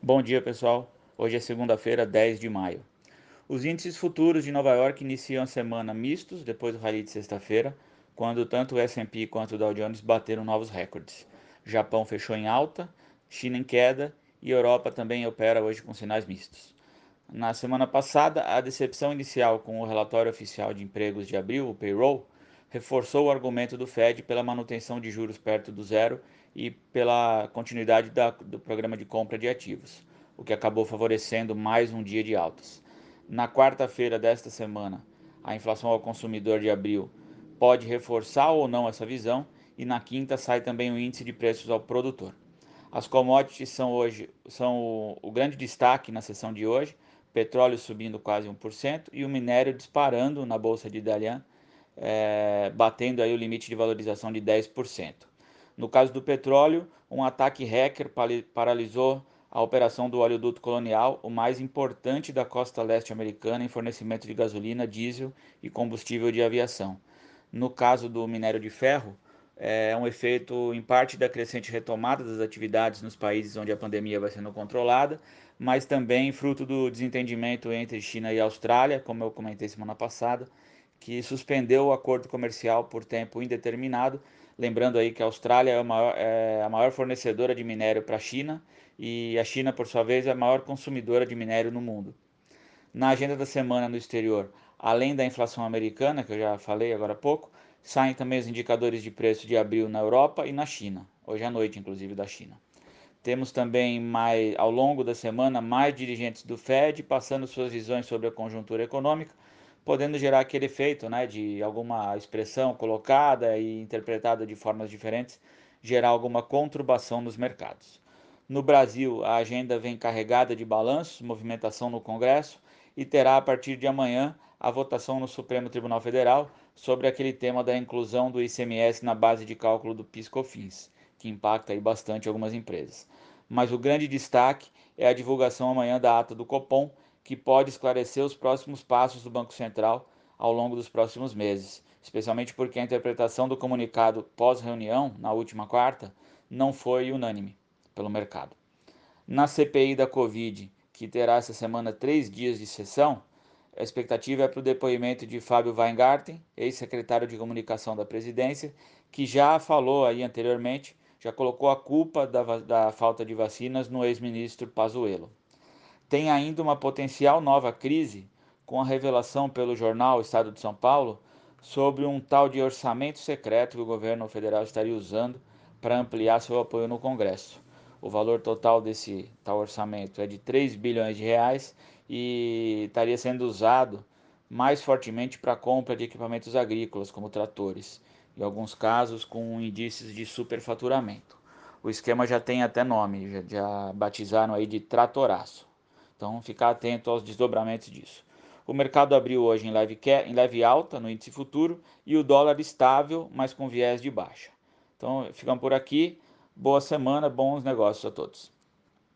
Bom dia, pessoal. Hoje é segunda-feira, 10 de maio. Os índices futuros de Nova York iniciam a semana mistos depois do rally de sexta-feira, quando tanto o S&P quanto o Dow Jones bateram novos recordes. Japão fechou em alta, China em queda e Europa também opera hoje com sinais mistos. Na semana passada, a decepção inicial com o relatório oficial de empregos de abril, o payroll, reforçou o argumento do Fed pela manutenção de juros perto do zero e pela continuidade da, do programa de compra de ativos, o que acabou favorecendo mais um dia de altas. Na quarta-feira desta semana, a inflação ao consumidor de abril pode reforçar ou não essa visão, e na quinta sai também o índice de preços ao produtor. As commodities são hoje são o, o grande destaque na sessão de hoje, petróleo subindo quase 1% e o minério disparando na bolsa de Dalian é, batendo aí o limite de valorização de 10%. No caso do petróleo, um ataque hacker paralisou a operação do oleoduto colonial, o mais importante da costa leste americana em fornecimento de gasolina, diesel e combustível de aviação. No caso do minério de ferro, é um efeito em parte da crescente retomada das atividades nos países onde a pandemia vai sendo controlada, mas também fruto do desentendimento entre China e Austrália, como eu comentei semana passada, que suspendeu o acordo comercial por tempo indeterminado. Lembrando aí que a Austrália é a maior, é a maior fornecedora de minério para a China e a China, por sua vez, é a maior consumidora de minério no mundo. Na agenda da semana no exterior, além da inflação americana, que eu já falei agora há pouco, saem também os indicadores de preço de abril na Europa e na China, hoje à noite, inclusive, da China. Temos também, mais, ao longo da semana, mais dirigentes do Fed passando suas visões sobre a conjuntura econômica, podendo gerar aquele efeito né, de alguma expressão colocada e interpretada de formas diferentes, gerar alguma conturbação nos mercados. No Brasil, a agenda vem carregada de balanços, movimentação no Congresso e terá a partir de amanhã a votação no Supremo Tribunal Federal sobre aquele tema da inclusão do ICMS na base de cálculo do PIS/COFINS, que impacta aí bastante algumas empresas. Mas o grande destaque é a divulgação amanhã da ata do Copom, que pode esclarecer os próximos passos do Banco Central ao longo dos próximos meses, especialmente porque a interpretação do comunicado pós-reunião, na última quarta, não foi unânime pelo mercado. Na CPI da Covid, que terá essa semana três dias de sessão, a expectativa é para o depoimento de Fábio Weingarten, ex-secretário de comunicação da presidência, que já falou aí anteriormente, já colocou a culpa da, da falta de vacinas no ex-ministro Pazuello tem ainda uma potencial nova crise com a revelação pelo jornal Estado de São Paulo sobre um tal de orçamento secreto que o governo federal estaria usando para ampliar seu apoio no Congresso. O valor total desse tal orçamento é de 3 bilhões de reais e estaria sendo usado mais fortemente para a compra de equipamentos agrícolas, como tratores, em alguns casos com indícios de superfaturamento. O esquema já tem até nome, já, já batizaram aí de tratoraço. Então, ficar atento aos desdobramentos disso. O mercado abriu hoje em leve, em leve alta no índice futuro e o dólar estável, mas com viés de baixa. Então, ficamos por aqui. Boa semana, bons negócios a todos.